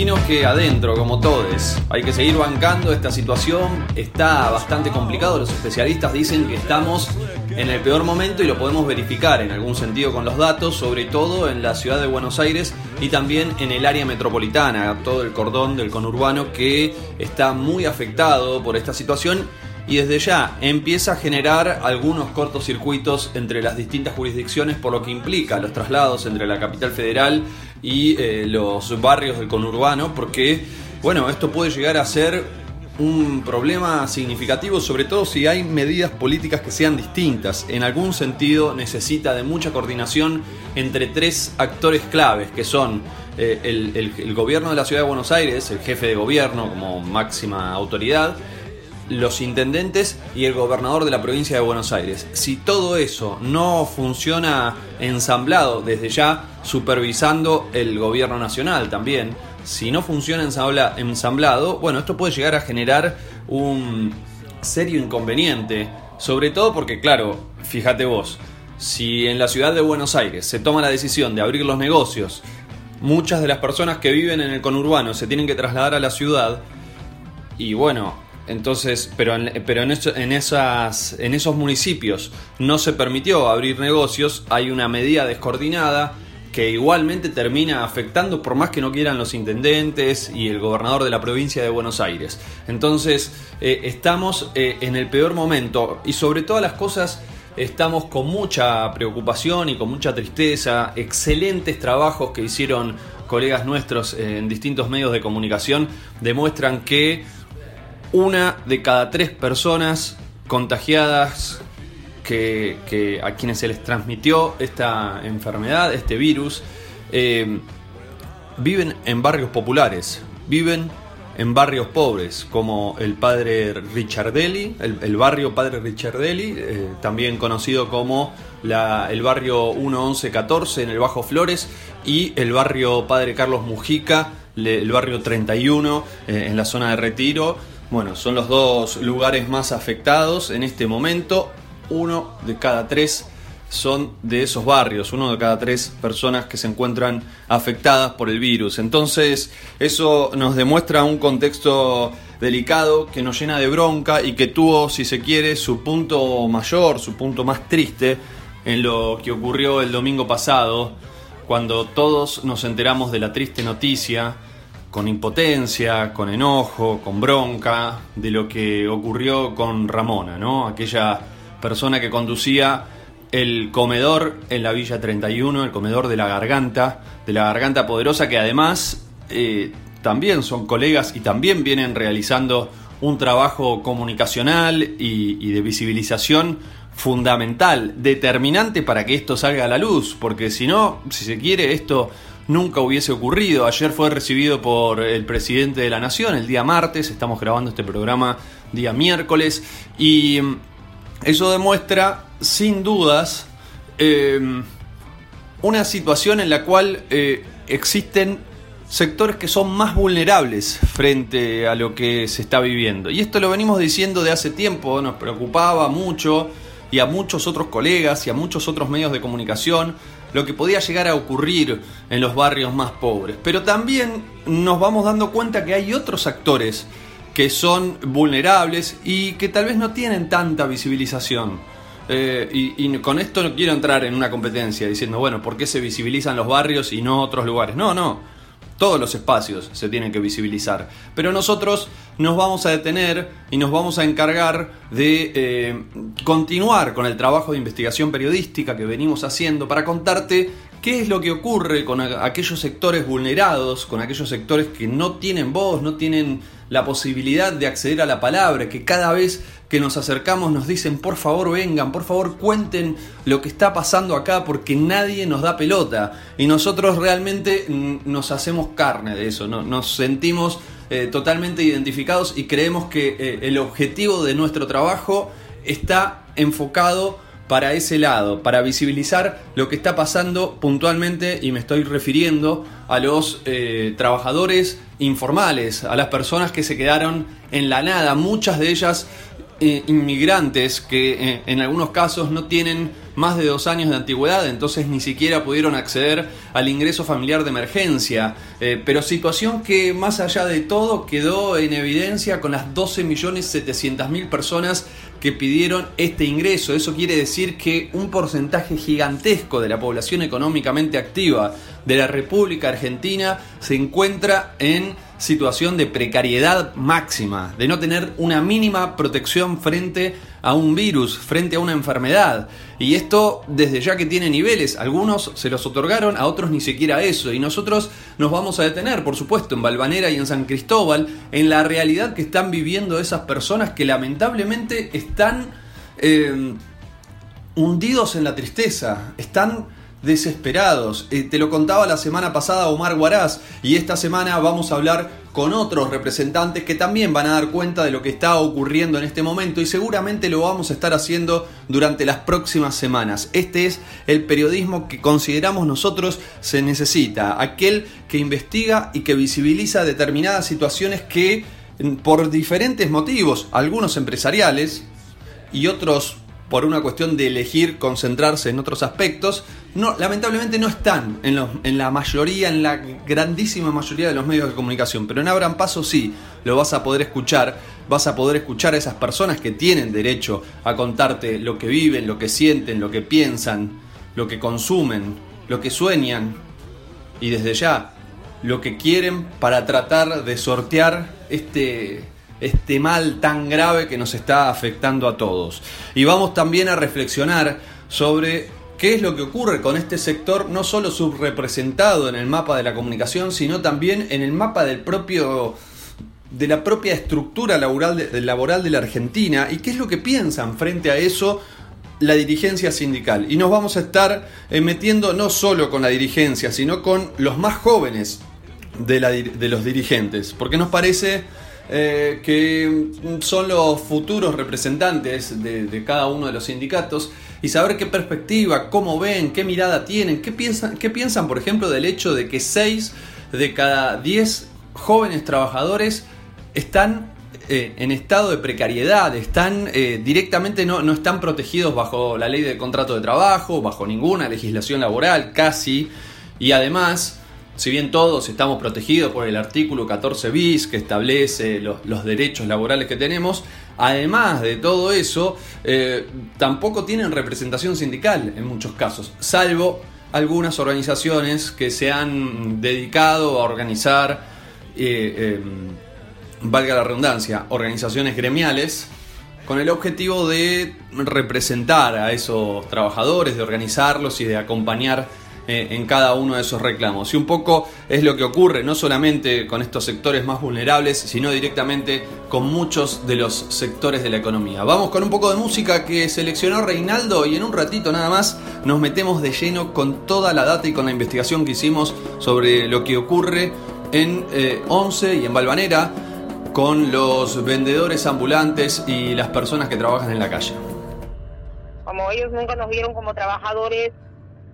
imagino que adentro, como todos, hay que seguir bancando esta situación. Está bastante complicado. Los especialistas dicen que estamos en el peor momento y lo podemos verificar en algún sentido con los datos, sobre todo en la ciudad de Buenos Aires y también en el área metropolitana, todo el cordón del conurbano que está muy afectado por esta situación y desde ya empieza a generar algunos cortocircuitos entre las distintas jurisdicciones por lo que implica los traslados entre la capital federal y eh, los barrios del conurbano porque bueno esto puede llegar a ser un problema significativo sobre todo si hay medidas políticas que sean distintas. En algún sentido necesita de mucha coordinación entre tres actores claves que son eh, el gobierno de la ciudad de Buenos Aires el jefe de gobierno como máxima autoridad los intendentes y el gobernador de la provincia de Buenos Aires. Si todo eso no funciona ensamblado desde ya, supervisando el gobierno nacional también, si no funciona ensamblado, bueno, esto puede llegar a generar un serio inconveniente, sobre todo porque, claro, fíjate vos, si en la ciudad de Buenos Aires se toma la decisión de abrir los negocios, muchas de las personas que viven en el conurbano se tienen que trasladar a la ciudad, y bueno, entonces, pero en, pero en, en, esas, en esos municipios no se permitió abrir negocios, hay una medida descoordinada que igualmente termina afectando por más que no quieran los intendentes y el gobernador de la provincia de Buenos Aires. Entonces, eh, estamos eh, en el peor momento y sobre todas las cosas estamos con mucha preocupación y con mucha tristeza. Excelentes trabajos que hicieron colegas nuestros en distintos medios de comunicación demuestran que una de cada tres personas contagiadas que, a quienes se les transmitió esta enfermedad, este virus, eh, viven en barrios populares, viven en barrios pobres, como el padre Richardelli, el, barrio Padre Richardelli, eh, también conocido como el barrio 1114 en el Bajo Flores, y el barrio Padre Carlos Mujica, el barrio 31 eh, en la zona de Retiro, bueno, son los dos lugares más afectados en este momento. Uno de cada tres son de esos barrios, uno de cada tres personas que se encuentran afectadas por el virus. Entonces, eso nos demuestra un contexto delicado que nos llena de bronca y que tuvo, si se quiere, su punto mayor, su punto más triste en lo que ocurrió el domingo pasado, cuando todos nos enteramos de la triste noticia con impotencia, con enojo, con bronca de lo que ocurrió con Ramona, ¿no? Aquella persona que conducía el comedor en la Villa 31, el comedor de la garganta, de la garganta poderosa, que además eh, también son colegas y también vienen realizando un trabajo comunicacional y de visibilización fundamental, determinante para que esto salga a la luz, porque si no, si se quiere, esto nunca hubiese ocurrido. Ayer fue recibido por el presidente de la Nación el día martes, estamos grabando este programa día miércoles, y mm, eso demuestra, sin dudas, em, una situación en la cual eh, existen sectores que son más vulnerables frente a lo que se está viviendo. Y esto lo venimos diciendo de hace tiempo, nos preocupaba mucho y a muchos otros colegas y a muchos otros medios de comunicación lo que podía llegar a ocurrir en los barrios más pobres. Pero también nos vamos dando cuenta que hay otros actores que son vulnerables y que tal vez no tienen tanta visibilización. Eh, y, y, con esto no quiero entrar en una competencia diciendo, bueno, ¿por qué se visibilizan los barrios y no otros lugares? No, no. Todos los espacios se tienen que visibilizar. Pero nosotros nos vamos a detener y nos vamos a encargar de eh, continuar con el trabajo de investigación periodística que venimos haciendo para contarte qué es lo que ocurre con aquellos sectores vulnerados, con aquellos sectores que no tienen voz, no tienen la posibilidad de acceder a la palabra, que cada vez que nos acercamos nos dicen, por favor vengan, por favor cuenten lo que está pasando acá porque nadie nos da pelota. Y nosotros realmente nos hacemos carne de eso, nos sentimos eh, totalmente identificados y creemos que eh, el objetivo de nuestro trabajo está enfocado para ese lado, para visibilizar lo que está pasando puntualmente y me estoy refiriendo a los eh, trabajadores informales, a las personas que se quedaron en la nada, muchas de ellas eh, inmigrantes que eh, en algunos casos no tienen más de dos años de antigüedad, entonces ni siquiera pudieron acceder al ingreso familiar de emergencia. Eh, pero situación que más allá de todo quedó en evidencia con las 12.700.000 personas que pidieron este ingreso. Eso quiere decir que un porcentaje gigantesco de la población económicamente activa de la República Argentina se encuentra en situación de precariedad máxima, de no tener una mínima protección frente a un virus, frente a una enfermedad. Y esto desde ya que tiene niveles, algunos se los otorgaron, a otros ni siquiera eso. Y nosotros nos vamos a detener, por supuesto, en Valvanera y en San Cristóbal, en la realidad que están viviendo esas personas que lamentablemente están eh, hundidos en la tristeza, están desesperados. Eh, te lo contaba la semana pasada Omar Guaraz y esta semana vamos a hablar con otros representantes que también van a dar cuenta de lo que está ocurriendo en este momento y seguramente lo vamos a estar haciendo durante las próximas semanas. Este es el periodismo que consideramos nosotros se necesita, aquel que investiga y que visibiliza determinadas situaciones que por diferentes motivos, algunos empresariales y otros por una cuestión de elegir concentrarse en otros aspectos, no, lamentablemente no están en, la mayoría, en la grandísima mayoría de los medios de comunicación, pero en Abran Paso sí, lo vas a poder escuchar, vas a poder escuchar a esas personas que tienen derecho a contarte lo que viven, lo que sienten, lo que piensan, lo que consumen, lo que sueñan y desde ya lo que quieren para tratar de sortear este este mal tan grave que nos está afectando a todos. Y vamos también a reflexionar sobre qué es lo que ocurre con este sector, no solo subrepresentado en el mapa de la comunicación, sino también en el mapa del propio de la propia estructura laboral de, laboral de la Argentina y qué es lo que piensan frente a eso la dirigencia sindical. Y nos vamos a estar eh, metiendo no solo con la dirigencia, sino con los más jóvenes de, de los dirigentes, porque nos parece eh, que son los futuros representantes de, cada uno de los sindicatos y saber qué perspectiva, cómo ven, qué mirada tienen, qué piensan, qué piensan por ejemplo, del hecho de que 6 de cada 10 jóvenes trabajadores están eh, en estado de precariedad, están eh, directamente no, no están protegidos bajo la ley de contrato de trabajo, bajo ninguna legislación laboral, casi, y además si bien todos estamos protegidos por el artículo 14 bis que establece los, derechos laborales que tenemos, además de todo eso, eh, tampoco tienen representación sindical en muchos casos, salvo algunas organizaciones que se han dedicado a organizar, eh, em, valga la redundancia, organizaciones gremiales con el objetivo de representar a esos trabajadores, de organizarlos y de acompañar eh, en cada uno de esos reclamos. Y un poco es lo que ocurre no solamente con estos sectores más vulnerables, sino directamente con muchos de los sectores de la economía. Vamos con un poco de música que seleccionó Reinaldo y en un ratito nada más nos metemos de lleno con toda la data y con la investigación que hicimos sobre lo que ocurre en eh, Once y en Valvanera con los vendedores ambulantes y las personas que trabajan en la calle. Como ellos nunca nos vieron como trabajadores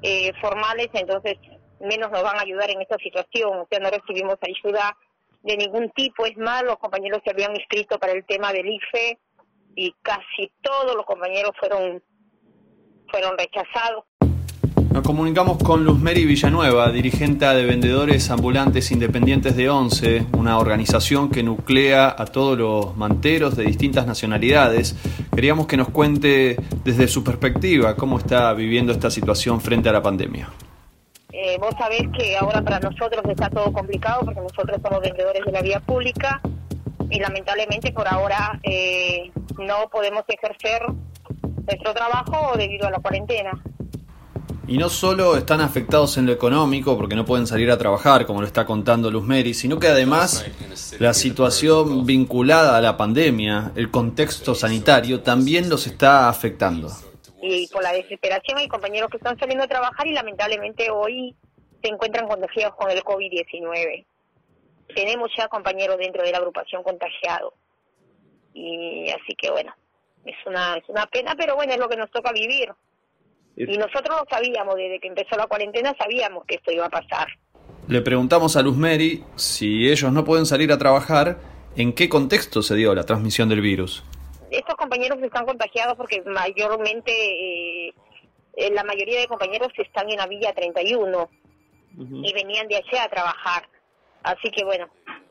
eh, formales, entonces menos nos van a ayudar en esta situación. O sea, no recibimos ayuda de ningún tipo. Es más, los compañeros se habían inscrito para el tema del IFE y casi todos los compañeros fueron, fueron rechazados. Nos comunicamos con Luz Mary Villanueva, dirigente de vendedores ambulantes independientes de ONCE, una organización que nuclea a todos los manteros de distintas nacionalidades. Queríamos que nos cuente desde su perspectiva cómo está viviendo esta situación frente a la pandemia. Eh, vos sabés que ahora para nosotros está todo complicado porque nosotros somos vendedores de la vía pública y lamentablemente por ahora eh, no podemos ejercer nuestro trabajo debido a la cuarentena. Y no solo están afectados en lo económico porque no pueden salir a trabajar, como lo está contando Luz Mary, sino que además la situación vinculada a la pandemia, el contexto sanitario, también los está afectando. Y por la desesperación hay compañeros que están saliendo a trabajar y lamentablemente hoy se encuentran contagiados con el COVID-19. Tenemos ya compañeros dentro de la agrupación contagiados. Y así que bueno, es una, es una pena, pero bueno, es lo que nos toca vivir. Y nosotros lo sabíamos, desde que empezó la cuarentena sabíamos que esto iba a pasar. Le preguntamos a Luz Mary si ellos no pueden salir a trabajar, ¿en qué contexto se dio la transmisión del virus? Estos compañeros están contagiados porque mayormente eh, la mayoría de compañeros están en la Villa 31 y venían de allá a trabajar. Así que bueno,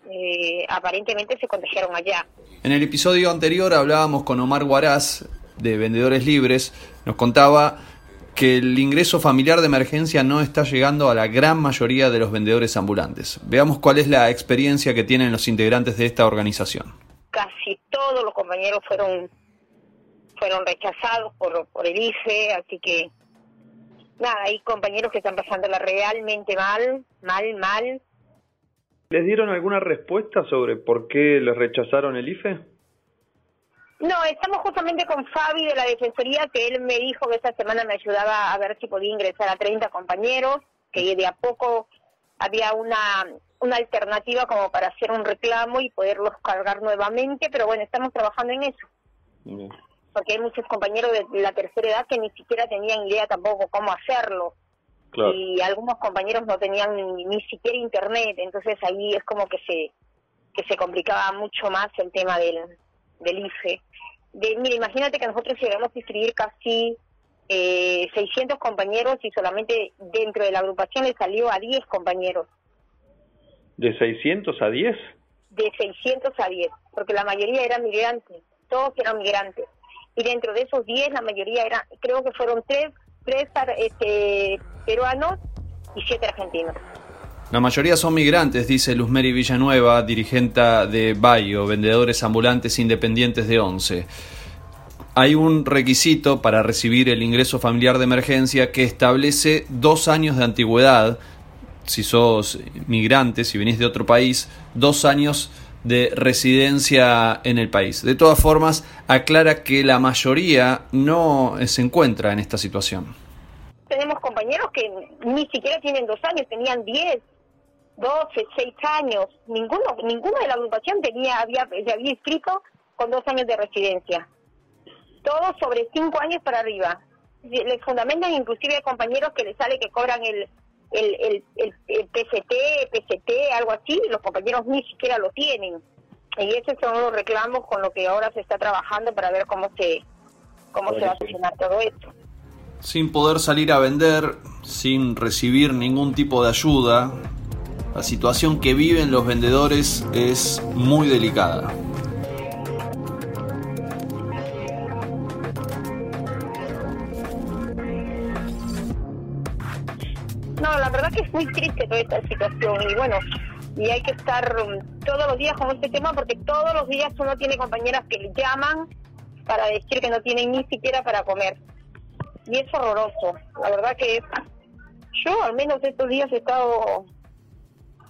eh, aparentemente se contagiaron allá. En el episodio anterior hablábamos con Omar Guaraz de Vendedores Libres, nos contaba que el ingreso familiar de emergencia no está llegando a la gran mayoría de los vendedores ambulantes. Veamos cuál es la experiencia que tienen los integrantes de esta organización. Casi todos los compañeros fueron fueron rechazados por, por el IFE, así que nada, hay compañeros que están pasándola realmente mal, mal, mal. ¿Les dieron alguna respuesta sobre por qué les rechazaron el IFE? No, estamos justamente con Fabi de la Defensoría, que él me dijo que esta semana me ayudaba a ver si podía ingresar a 30 compañeros, que de a poco había una, una alternativa como para hacer un reclamo y poderlos cargar nuevamente, pero bueno, estamos trabajando en eso. Porque hay muchos compañeros de la tercera edad que ni siquiera tenían idea tampoco cómo hacerlo. Y algunos compañeros no tenían ni, ni siquiera internet, entonces ahí es como que se que se complicaba mucho más el tema del, del IFE. De, mira, imagínate que nosotros llegamos a inscribir casi eh, 600 compañeros y solamente dentro de la agrupación le salió a 10 compañeros. ¿De 600 a 10? De 600 a 10, porque la mayoría eran migrantes, todos eran migrantes. Y dentro de esos 10, la mayoría eran, creo que fueron 3, tres, este, peruanos y 7 argentinos. La mayoría son migrantes, dice Luzmeri Villanueva, dirigenta de Bayo, vendedores ambulantes independientes de ONCE. Hay un requisito para recibir el ingreso familiar de emergencia que establece dos años de antigüedad, si sos migrante, si venís de otro país, dos años de residencia en el país. De todas formas, aclara que la mayoría no se encuentra en esta situación. Tenemos compañeros que ni siquiera tienen dos años, tenían diez, 12, 6 años, ninguno, ninguno de la agrupación tenía, había, se había inscrito con dos años de residencia. Todos sobre cinco años para arriba. Les fundamentan inclusive a compañeros que les sale que cobran el, el, el, el, PCT, PCT, algo así, y los compañeros ni siquiera lo tienen. Y esos son los reclamos con lo que ahora se está trabajando para ver cómo se, cómo se va a solucionar todo esto. Sin poder salir a vender, sin recibir ningún tipo de ayuda, la situación que viven los vendedores es muy delicada. No, la verdad que es muy triste toda esta situación y bueno, y hay que estar um, todos los días con este tema porque todos los días uno tiene compañeras que llaman para decir que no tienen ni siquiera para comer. Y es horroroso. La verdad que yo al menos estos días he estado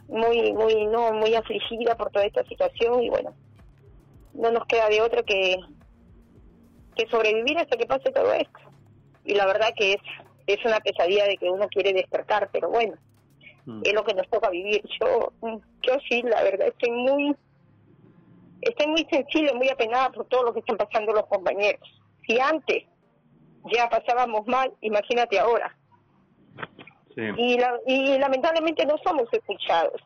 muy muy no muy afligida por toda esta situación y bueno no nos queda de otra que que sobrevivir hasta que pase todo esto. Y la verdad que es es una pesadilla de que uno quiere despertar pero bueno mm. es lo que nos toca vivir. Yo yo sí la verdad estoy muy estoy muy sensible muy apenada por todo lo que están pasando los compañeros. Si antes ya pasábamos mal imagínate ahora y, y lamentablemente no somos escuchados.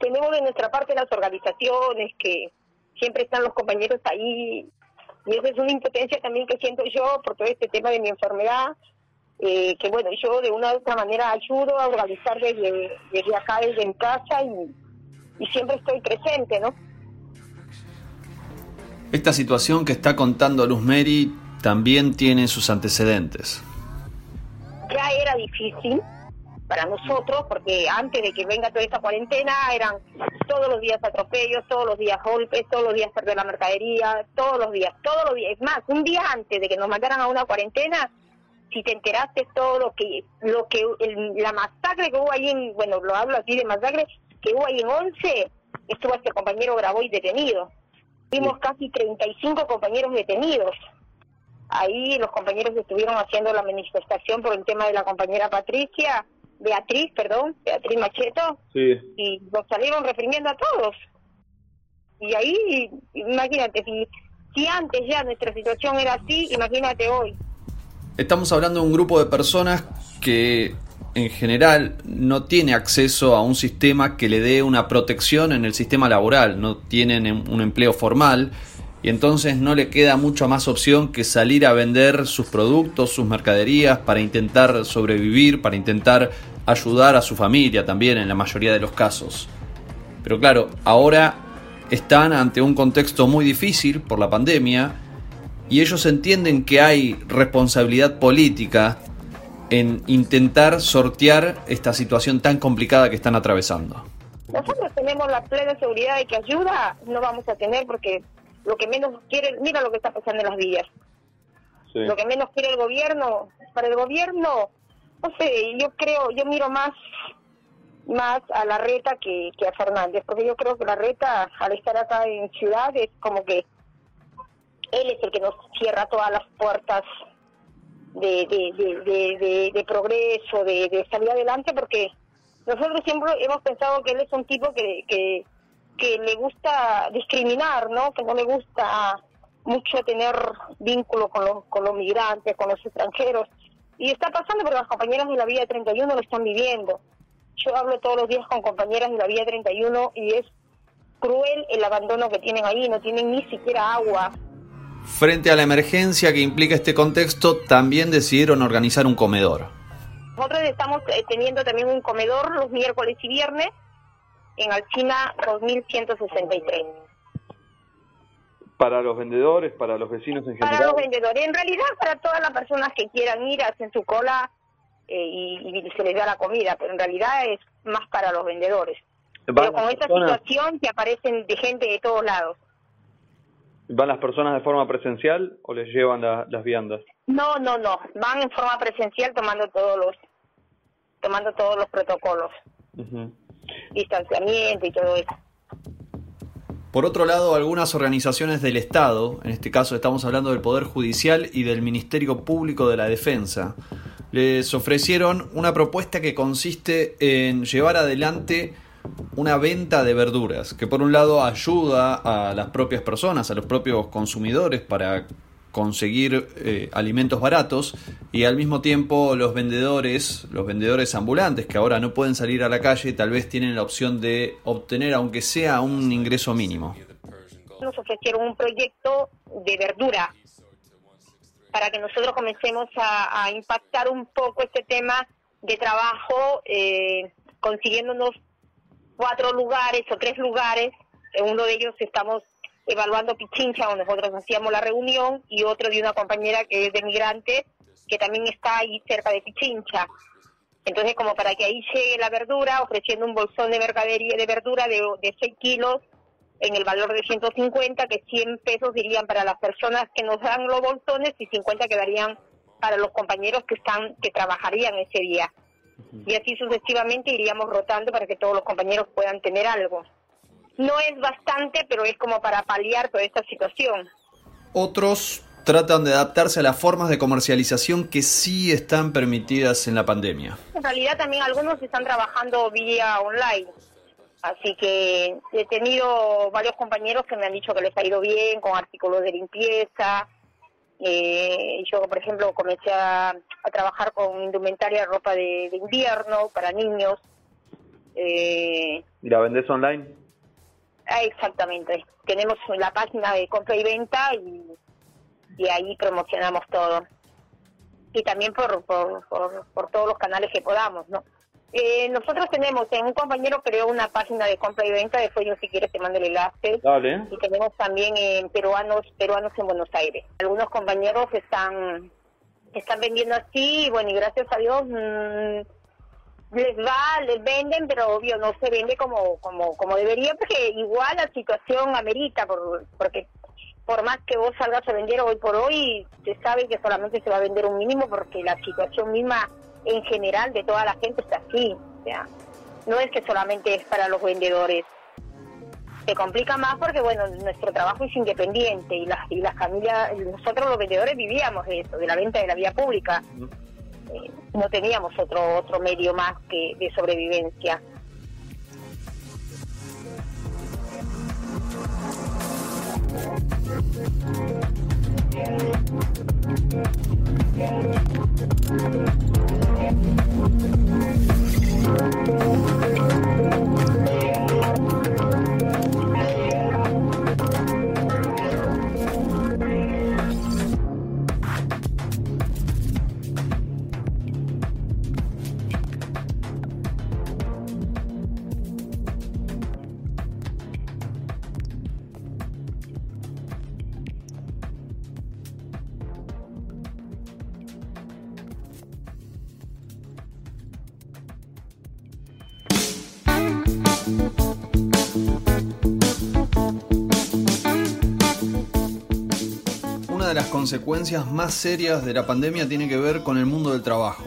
Tenemos de nuestra parte las organizaciones que siempre están los compañeros ahí y esa es una impotencia también que siento yo por todo este tema de mi enfermedad, eh, que bueno, yo de una u otra manera ayudo a organizar desde, desde acá, desde mi casa y, y siempre estoy presente, ¿no? Esta situación que está contando Luz Mary también tiene sus antecedentes era difícil para nosotros, porque antes de que venga toda esta cuarentena eran todos los días atropellos, todos los días golpes, todos los días perder la mercadería, todos los días, todos los días. Es más, un día antes de que nos mandaran a una cuarentena, si te enteraste todo lo que, lo que, la masacre que hubo ahí en, bueno, lo hablo así de masacre, que hubo ahí en 11, estuvo este compañero grabó y detenido. Vimos casi 35 compañeros detenidos. Ahí los compañeros estuvieron haciendo la manifestación por el tema de la compañera Patricia, Beatriz, perdón, Beatriz Macheto, y nos salieron reprimiendo a todos. Y ahí, imagínate, si, si antes ya nuestra situación era así, imagínate hoy. Estamos hablando de un grupo de personas que en general no tiene acceso a un sistema que le dé una protección en el sistema laboral, no tienen un empleo formal y entonces no le queda mucha más opción que salir a vender sus productos, sus mercaderías para intentar sobrevivir, para intentar ayudar a su familia también en la mayoría de los casos. Pero claro, ahora están ante un contexto muy difícil por la pandemia y ellos entienden que hay responsabilidad política en intentar sortear esta situación tan complicada que están atravesando. Nosotros tenemos la plena seguridad de que ayuda no vamos a tener porque lo que menos quiere, mira lo que está pasando en las vías. Lo que menos quiere el gobierno, para el gobierno, no sé, yo creo, yo miro más más a la reta que, que a Fernández, porque yo creo que la reta, al estar acá en ciudad, es como que él es el que nos cierra todas las puertas de, de, de, progreso, de, de salir adelante, porque nosotros siempre hemos pensado que él es un tipo que, que, que le gusta discriminar, ¿no? Que no le gusta mucho tener vínculo con los, con los migrantes, con los extranjeros. Y está pasando porque las compañeras de la Vía 31 lo están viviendo. Yo hablo todos los días con compañeras de la Vía 31 y es cruel el abandono que tienen ahí, no tienen ni siquiera agua. Frente a la emergencia que implica este contexto, también decidieron organizar un comedor. Nosotros estamos eh, teniendo también un comedor los miércoles y viernes en Alcina 2163. Para los vendedores, para los vecinos en general. Para los vendedores, en realidad para todas las personas que quieran ir, hacen su cola eh, y, se les da la comida, pero en realidad es más para los vendedores. Pero con esta situación que aparecen de gente de todos lados. ¿Van las personas de forma presencial o les llevan las viandas? No, no, no. Van en forma presencial tomando todos los tomando todos los protocolos distanciamiento y todo eso. Por otro lado, algunas organizaciones del Estado, en este caso estamos hablando del Poder Judicial y del Ministerio Público de la Defensa, les ofrecieron una propuesta que consiste en llevar adelante una venta de verduras, que por un lado ayuda a las propias personas, a los propios consumidores para conseguir eh, alimentos baratos y al mismo tiempo los vendedores, los vendedores ambulantes que ahora no pueden salir a la calle, tal vez tienen la opción de obtener aunque sea un ingreso mínimo. Nos ofrecieron un proyecto de verdura para que nosotros comencemos a, impactar un poco este tema de trabajo, eh, consiguiéndonos cuatro lugares o tres lugares. En uno de ellos estamos evaluando Pichincha, donde nosotros hacíamos la reunión, y otro de una compañera que es de migrante, que también está ahí cerca de Pichincha. Entonces, como para que ahí llegue la verdura, ofreciendo un bolsón de mercadería de verdura de, de 6 kilos en el valor de 150, que 100 pesos irían para las personas que nos dan los bolsones y 50 quedarían para los compañeros que están que trabajarían ese día. Y así sucesivamente iríamos rotando para que todos los compañeros puedan tener algo. No es bastante, pero es como para paliar toda esta situación. Otros tratan de adaptarse a las formas de comercialización que sí están permitidas en la pandemia. En realidad también algunos están trabajando vía online. Así que he tenido varios compañeros que me han dicho que les ha ido bien con artículos de limpieza. Eh, yo, por ejemplo, comencé a, trabajar con indumentaria, ropa de, invierno para niños. Eh, ¿Y la vendes online? Ah, exactamente. Tenemos la página de compra y venta y, y ahí promocionamos todo. Y también por, por, por, todos los canales que podamos, ¿no? Eh, nosotros tenemos, en un compañero creó una página de compra y venta, después yo si quieres te mando el enlace. Y tenemos también en peruanos peruanos en Buenos Aires. Algunos compañeros están están vendiendo así y bueno, y gracias a Dios mmm, les va, les venden, pero obvio no se vende como como como debería, porque igual la situación amerita, por, porque por más que vos salgas a vender hoy por hoy, se sabe que solamente se va a vender un mínimo porque la situación misma en general de toda la gente está así. O sea, no es que solamente es para los vendedores. Se complica más porque, bueno, nuestro trabajo es independiente y las, y las familias, nosotros los vendedores vivíamos de eso, de la venta de la vía pública no teníamos otro, otro medio más que de sobrevivencia. Consecuencias más serias de la pandemia tiene que ver con el mundo del trabajo.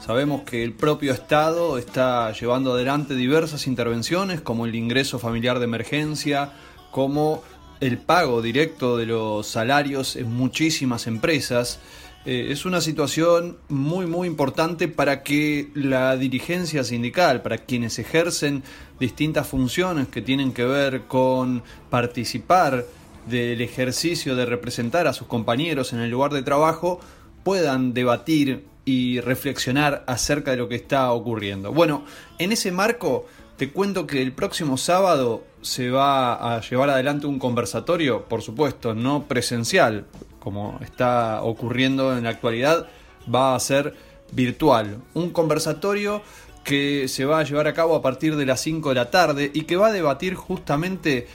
Sabemos que el propio Estado está llevando adelante diversas intervenciones como el ingreso familiar de emergencia, como el pago directo de los salarios en muchísimas empresas. Eh, es una situación muy muy importante para que la dirigencia sindical, para quienes ejercen distintas funciones que tienen que ver con participar del ejercicio de representar a sus compañeros en el lugar de trabajo, puedan debatir y reflexionar acerca de lo que está ocurriendo. Bueno, en ese marco te cuento que el próximo sábado se va a llevar adelante un conversatorio, por supuesto, no presencial, como está ocurriendo en la actualidad, va a ser virtual. Un conversatorio que se va a llevar a cabo a partir de las 5 de la tarde y que va a debatir justamente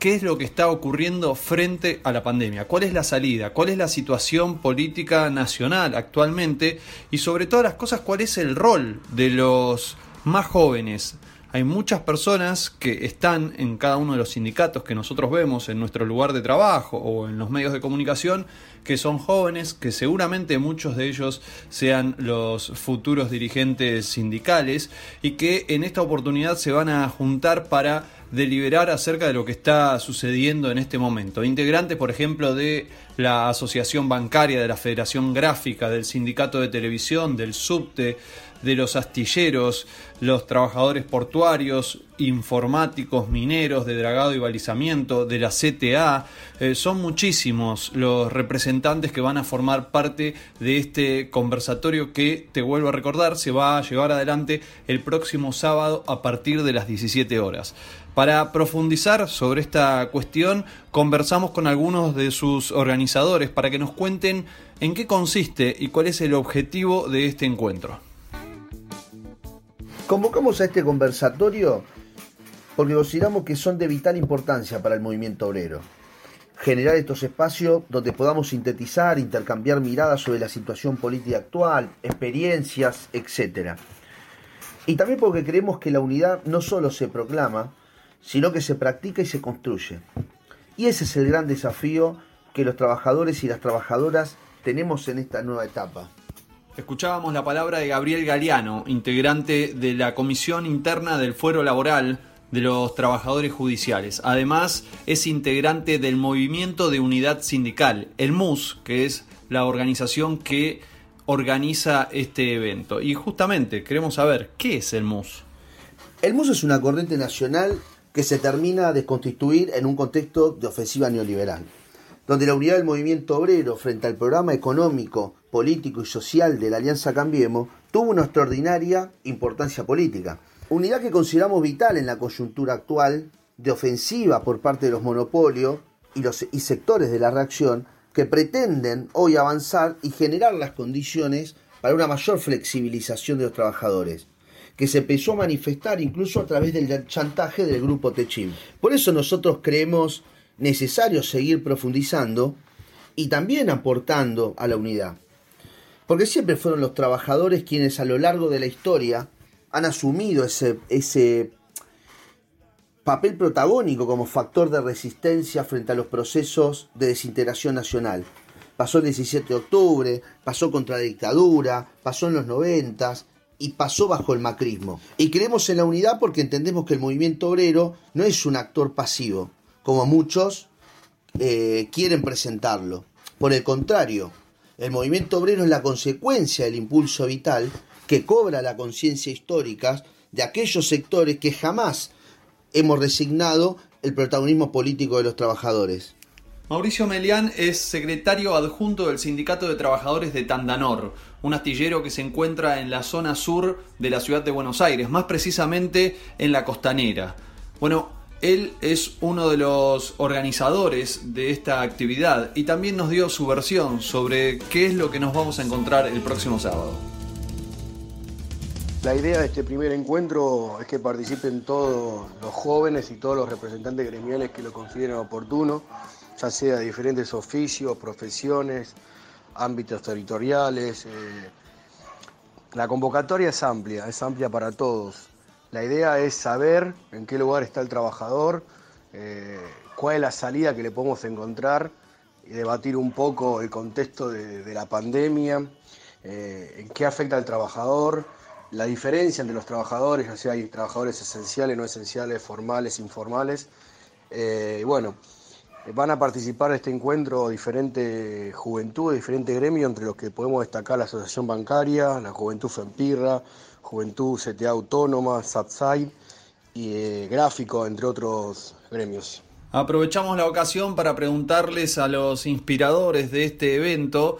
qué es lo que está ocurriendo frente a la pandemia, cuál es la salida, cuál es la situación política nacional actualmente y sobre todas las cosas cuál es el rol de los más jóvenes hay muchas personas que están en cada uno de los sindicatos que nosotros vemos en nuestro lugar de trabajo o en los medios de comunicación que son jóvenes, que seguramente muchos de ellos sean los futuros dirigentes sindicales y que en esta oportunidad se van a juntar para deliberar acerca de lo que está sucediendo en este momento. Integrantes, por ejemplo, de la Asociación Bancaria, de la Federación Gráfica, del Sindicato de Televisión, del Subte, de los astilleros, los trabajadores portuarios, informáticos, mineros, de dragado y balizamiento, de la CTA. Eh, son muchísimos los representantes que van a formar parte de este conversatorio que, te vuelvo a recordar, se va a llevar adelante el próximo sábado a partir de las 17 horas. Para profundizar sobre esta cuestión, conversamos con algunos de sus organizadores para que nos cuenten en qué consiste y cuál es el objetivo de este encuentro. Convocamos a este conversatorio porque consideramos que son de vital importancia para el movimiento obrero. Generar estos espacios donde podamos sintetizar, intercambiar miradas sobre la situación política actual, experiencias, etc. Y también porque creemos que la unidad no solo se proclama, sino que se practica y se construye. Y ese es el gran desafío que los trabajadores y las trabajadoras tenemos en esta nueva etapa. Escuchábamos la palabra de Gabriel Galeano, integrante de la Comisión Interna del Fuero Laboral de los Trabajadores Judiciales. Además, es integrante del Movimiento de Unidad Sindical, el MUS, que es la organización que organiza este evento. Y justamente queremos saber, ¿qué es el MUS? El MUS es una corriente nacional que se termina de constituir en un contexto de ofensiva neoliberal donde la unidad del movimiento obrero frente al programa económico, político y social de la Alianza Cambiemos tuvo una extraordinaria importancia política. Unidad que consideramos vital en la coyuntura actual de ofensiva por parte de los monopolios y, los, y sectores de la reacción que pretenden hoy avanzar y generar las condiciones para una mayor flexibilización de los trabajadores que se empezó a manifestar incluso a través del chantaje del grupo Techim. Por eso nosotros creemos necesario seguir profundizando y también aportando a la unidad. Porque siempre fueron los trabajadores quienes a lo largo de la historia han asumido ese, ese papel protagónico como factor de resistencia frente a los procesos de desintegración nacional. Pasó el 17 de octubre, pasó contra la dictadura, pasó en los 90 y pasó bajo el macrismo. Y creemos en la unidad porque entendemos que el movimiento obrero no es un actor pasivo, como muchos eh, quieren presentarlo. Por el contrario, el movimiento obrero es la consecuencia del impulso vital que cobra la conciencia histórica de aquellos sectores que jamás hemos resignado el protagonismo político de los trabajadores. Mauricio Melián es secretario adjunto del Sindicato de Trabajadores de Tandanor, un astillero que se encuentra en la zona sur de la ciudad de Buenos Aires, más precisamente en la costanera. Bueno, él es uno de los organizadores de esta actividad y también nos dio su versión sobre qué es lo que nos vamos a encontrar el próximo sábado. La idea de este primer encuentro es que participen todos los jóvenes y todos los representantes gremiales que lo consideren oportuno, ya sea de diferentes oficios, profesiones, ámbitos territoriales. Eh, la convocatoria es amplia, es amplia para todos. La idea es saber en qué lugar está el trabajador, eh, cuál es la salida que le podemos encontrar debatir un poco el contexto de, la pandemia, eh, en qué afecta al trabajador, la diferencia entre los trabajadores, ya sea hay trabajadores esenciales, no esenciales, formales, informales. Eh, bueno, van a participar en este encuentro diferentes juventudes, diferentes gremios, entre los que podemos destacar la Asociación Bancaria, la Juventud Fempirra, Juventud CTA Autónoma, SATSAI y eh, Gráfico, entre otros gremios. Aprovechamos la ocasión para preguntarles a los inspiradores de este evento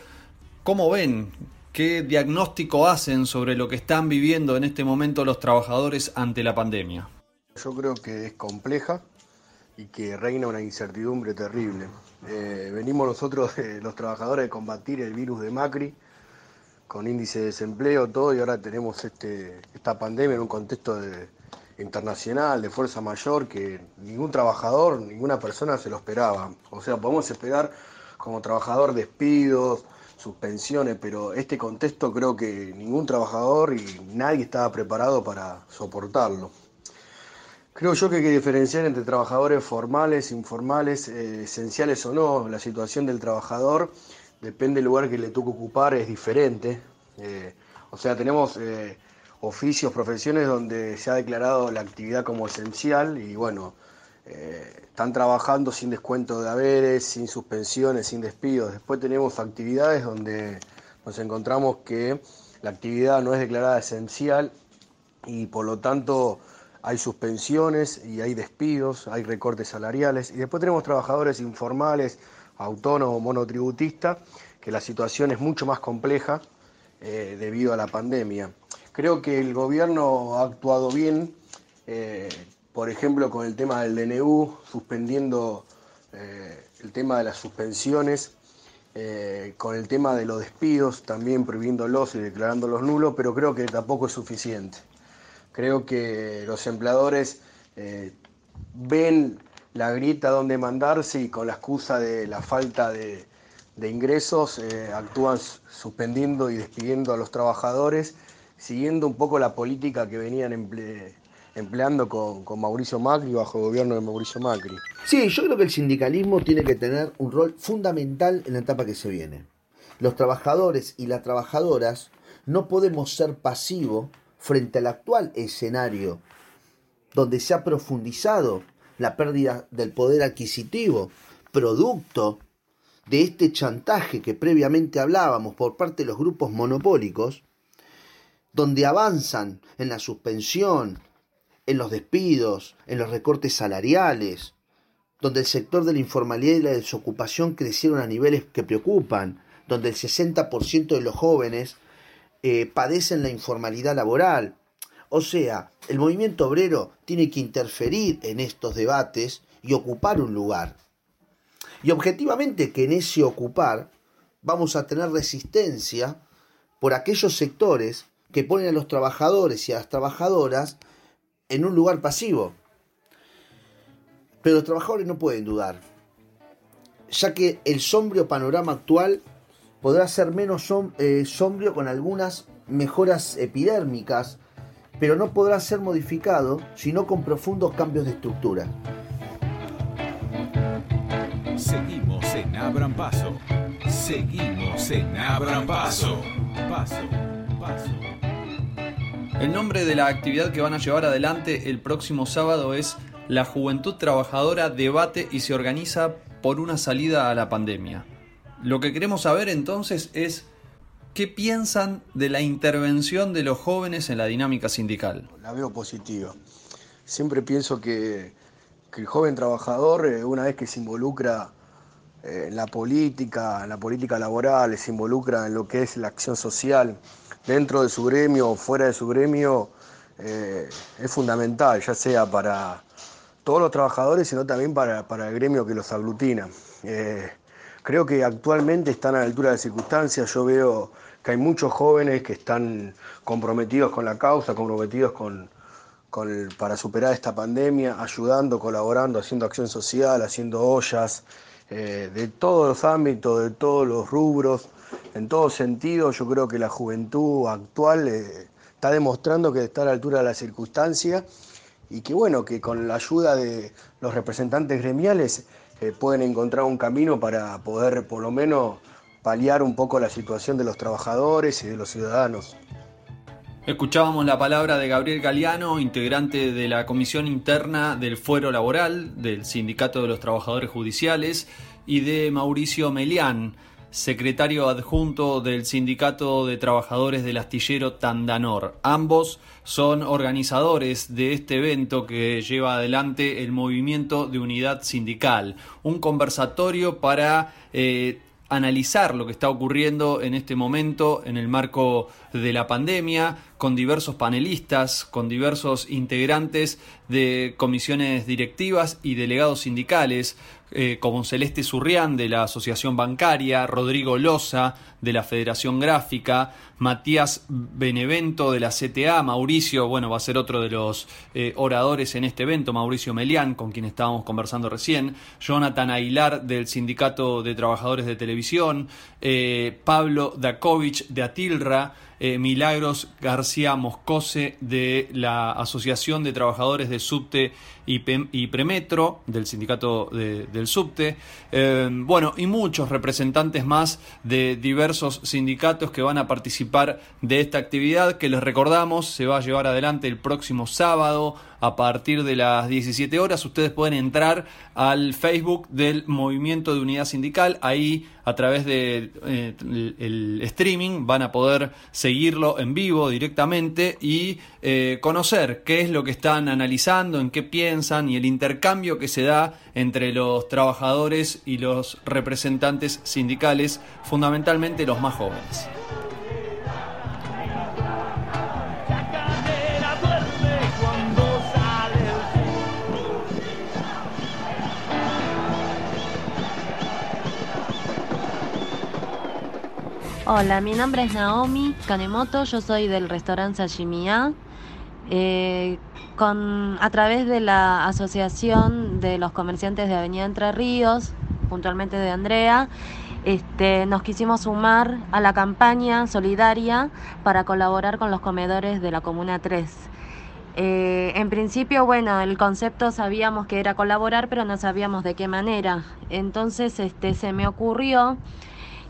cómo ven, qué diagnóstico hacen sobre lo que están viviendo en este momento los trabajadores ante la pandemia. Yo creo que es compleja y que reina una incertidumbre terrible. Eh, venimos nosotros, los trabajadores, de combatir el virus de Macri con índice de desempleo, todo, y ahora tenemos este, esta pandemia en un contexto internacional, de fuerza mayor, que ningún trabajador, ninguna persona se lo esperaba. O sea, podemos esperar como trabajador despidos, suspensiones, pero este contexto creo que ningún trabajador y nadie estaba preparado para soportarlo. Creo yo que hay que diferenciar entre trabajadores formales, informales, eh, esenciales o no. La situación del trabajador, depende del lugar que le toque ocupar, es diferente. Eh, o sea, tenemos eh, oficios, profesiones donde se ha declarado la actividad como esencial y bueno, eh, están trabajando sin descuento de haberes, sin suspensiones, sin despidos. Después tenemos actividades donde nos encontramos que la actividad no es declarada esencial y por lo tanto hay suspensiones y hay despidos, hay recortes salariales. Y después tenemos trabajadores informales, autónomos, monotributistas, que la situación es mucho más compleja eh, debido a la pandemia. Creo que el gobierno ha actuado bien, eh, por ejemplo, con el tema del DNU, suspendiendo eh, el tema de las suspensiones, con el tema de los despidos, también prohibiéndolos y declarándolos nulos, pero creo que tampoco es suficiente. Creo que los empleadores ven la grieta donde mandarse y con la excusa de la falta de, de ingresos actúan suspendiendo y despidiendo a los trabajadores siguiendo un poco la política que venían empleando con, Mauricio Macri, bajo el gobierno de Mauricio Macri. Sí, yo creo que el sindicalismo tiene que tener un rol fundamental en la etapa que se viene. Los trabajadores y las trabajadoras no podemos ser pasivos frente al actual escenario donde se ha profundizado la pérdida del poder adquisitivo, producto de este chantaje que previamente hablábamos por parte de los grupos monopólicos, donde avanzan en la suspensión, en los despidos, en los recortes salariales, donde el sector de la informalidad y la desocupación crecieron a niveles que preocupan, donde el 60% de los jóvenes eh, padecen la informalidad laboral. O sea, el movimiento obrero tiene que interferir en estos debates y ocupar un lugar. Y objetivamente que en ese ocupar vamos a tener resistencia por aquellos sectores que ponen a los trabajadores y a las trabajadoras en un lugar pasivo. Pero los trabajadores no pueden dudar, ya que el sombrío panorama actual podrá ser menos eh, sombrío con algunas mejoras epidérmicas, pero no podrá ser modificado sino con profundos cambios de estructura. Seguimos en Abran Paso. Seguimos en Abran Paso. Paso, paso. El nombre de la actividad que van a llevar adelante el próximo sábado es La Juventud Trabajadora debate y se organiza por una salida a la pandemia. Lo que queremos saber entonces es qué piensan de la intervención de los jóvenes en la dinámica sindical. La veo positiva. Siempre pienso que, el joven trabajador, eh, una vez que se involucra eh, en la política, en la política laboral, se involucra en lo que es la acción social, dentro de su gremio o fuera de su gremio eh, es fundamental, ya sea para todos los trabajadores, sino también para, el gremio que los aglutina. Creo que actualmente están a la altura de circunstancias, yo veo que hay muchos jóvenes que están comprometidos con la causa, comprometidos con, para superar esta pandemia, ayudando, colaborando, haciendo acción social, haciendo ollas, eh, de todos los ámbitos, de todos los rubros. En todo sentido, yo creo que la juventud actual eh, está demostrando que está a la altura de la circunstancia y que bueno, que con la ayuda de los representantes gremiales eh, pueden encontrar un camino para poder por lo menos paliar un poco la situación de los trabajadores y de los ciudadanos. Escuchábamos la palabra de Gabriel Galeano, integrante de la Comisión Interna del Fuero Laboral del Sindicato de los Trabajadores Judiciales, y de Mauricio Melián, secretario adjunto del Sindicato de Trabajadores del Astillero Tandanor. Ambos son organizadores de este evento que lleva adelante el Movimiento de Unidad Sindical, un conversatorio para eh, analizar lo que está ocurriendo en este momento en el marco de la pandemia, con diversos panelistas, con diversos integrantes de comisiones directivas y delegados sindicales, eh, como Celeste Surrián de la Asociación Bancaria, Rodrigo Loza de la Federación Gráfica, Matías Benevento de la CTA, Mauricio, bueno, va a ser otro de los eh, oradores en este evento, Mauricio Melián, con quien estábamos conversando recién, Jonathan Aguilar del Sindicato de Trabajadores de Televisión, eh, Pablo Dakovich de Atilra, eh, Milagros García Moscose de la Asociación de Trabajadores de Subte y, Premetro, del sindicato del Subte, eh, bueno, y muchos representantes más de diversos sindicatos que van a participar de esta actividad que les recordamos se va a llevar adelante el próximo sábado a partir de las 17 horas. Ustedes pueden entrar al Facebook del Movimiento de Unidad Sindical. Ahí, a través del de, eh, streaming, van a poder seguirlo en vivo directamente y eh, conocer qué es lo que están analizando, en qué piensan y el intercambio que se da entre los trabajadores y los representantes sindicales, fundamentalmente los más jóvenes. Hola, mi nombre es Naomi Kanemoto, yo soy del restaurante Sashimiya. Eh, con, a través de la Asociación de los Comerciantes de Avenida Entre Ríos, puntualmente de Andrea, este, nos quisimos sumar a la campaña solidaria para colaborar con los comedores de la Comuna 3. Eh, en principio, bueno, el concepto sabíamos que era colaborar, pero no sabíamos de qué manera. Entonces, este, se me ocurrió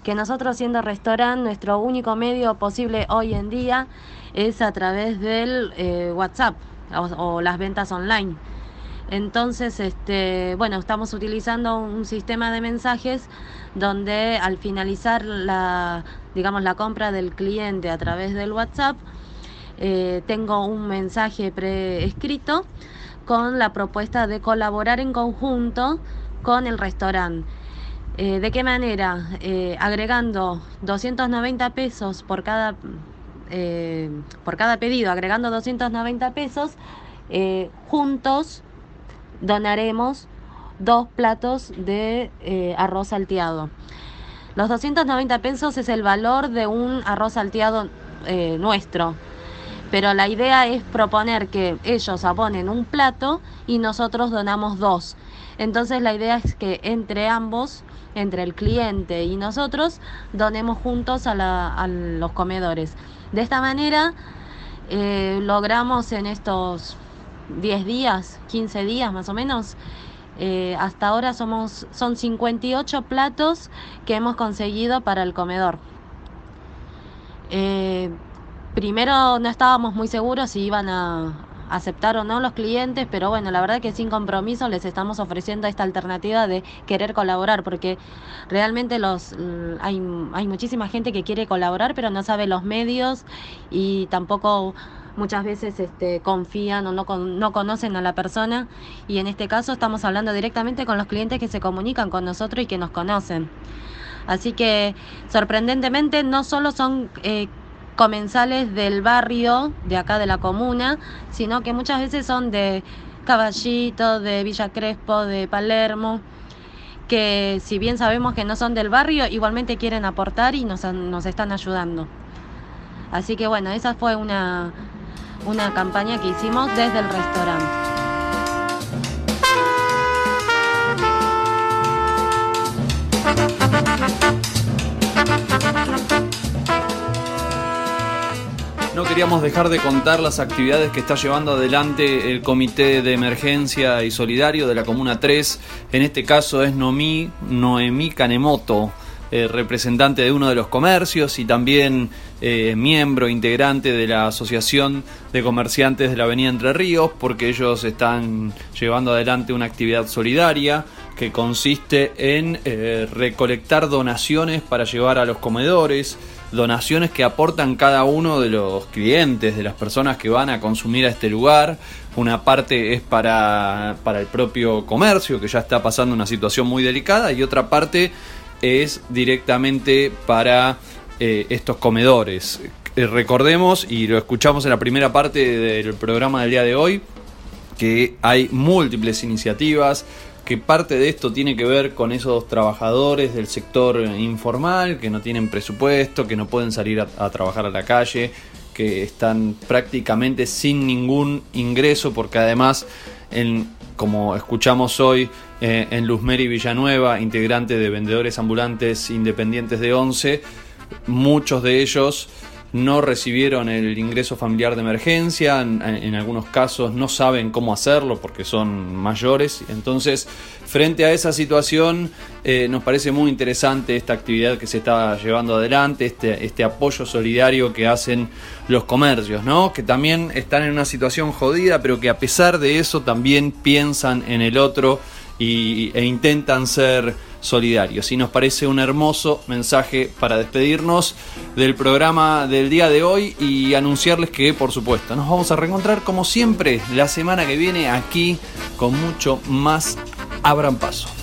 que nosotros siendo restaurante, nuestro único medio posible hoy en día es a través del eh, WhatsApp o, las ventas online. Entonces, este, bueno, estamos utilizando un sistema de mensajes donde al finalizar la, digamos, la compra del cliente a través del WhatsApp, eh, tengo un mensaje preescrito con la propuesta de colaborar en conjunto con el restaurante. Eh, ¿De qué manera? Eh, agregando 290 pesos por cada, eh, por cada pedido, agregando 290 pesos, juntos donaremos dos platos de arroz salteado. Los 290 pesos es el valor de un arroz salteado nuestro. Pero la idea es proponer que ellos abonen un plato y nosotros donamos dos. Entonces la idea es que entre ambos entre el cliente y nosotros, donemos juntos a, los comedores. De esta manera eh, logramos en estos 10 días, 15 días más o menos, eh, hasta ahora somos, son 58 platos que hemos conseguido para el comedor. Eh, primero no estábamos muy seguros si iban a, aceptar o no los clientes, pero bueno, la verdad que sin compromiso les estamos ofreciendo esta alternativa de querer colaborar, porque realmente los hay, hay muchísima gente que quiere colaborar, pero no sabe los medios y tampoco muchas veces este, confían o no, no conocen a la persona y en este caso estamos hablando directamente con los clientes que se comunican con nosotros y que nos conocen. Así que sorprendentemente no solo son eh, comensales del barrio de acá de la comuna, sino que muchas veces son de Caballito, de Villa Crespo, de Palermo, que si bien sabemos que no son del barrio, igualmente quieren aportar y nos, están ayudando. Así que bueno, esa fue una, una campaña que hicimos desde el restaurante. Dejar de contar las actividades que está llevando adelante el Comité de Emergencia y Solidario de la Comuna 3. En este caso es Nomi, Noemí Kanemoto, eh, representante de uno de los comercios y también eh, miembro integrante de la Asociación de Comerciantes de la Avenida Entre Ríos, porque ellos están llevando adelante una actividad solidaria que consiste en eh, recolectar donaciones para llevar a los comedores, donaciones que aportan cada uno de los clientes, de las personas que van a consumir a este lugar. Una parte es para, para el propio comercio, que ya está pasando una situación muy delicada, y otra parte es directamente para eh, estos comedores. Eh, recordemos, y lo escuchamos en la primera parte del programa del día de hoy, que hay múltiples iniciativas, que parte de esto tiene que ver con esos trabajadores del sector informal que no tienen presupuesto, que no pueden salir a, trabajar a la calle, que están prácticamente sin ningún ingreso porque además en, como escuchamos hoy eh, en Luzmeri Villanueva, integrante de vendedores ambulantes independientes de 11, muchos de ellos no recibieron el ingreso familiar de emergencia, en, algunos casos no saben cómo hacerlo porque son mayores. Entonces, frente a esa situación, eh, nos parece muy interesante esta actividad que se está llevando adelante, este, este apoyo solidario que hacen los comercios, ¿no? que también están en una situación jodida, pero que a pesar de eso también piensan en el otro y, e intentan ser solidarios. Y nos parece un hermoso mensaje para despedirnos del programa del día de hoy y anunciarles que, por supuesto, nos vamos a reencontrar como siempre la semana que viene aquí con mucho más Abran Paso.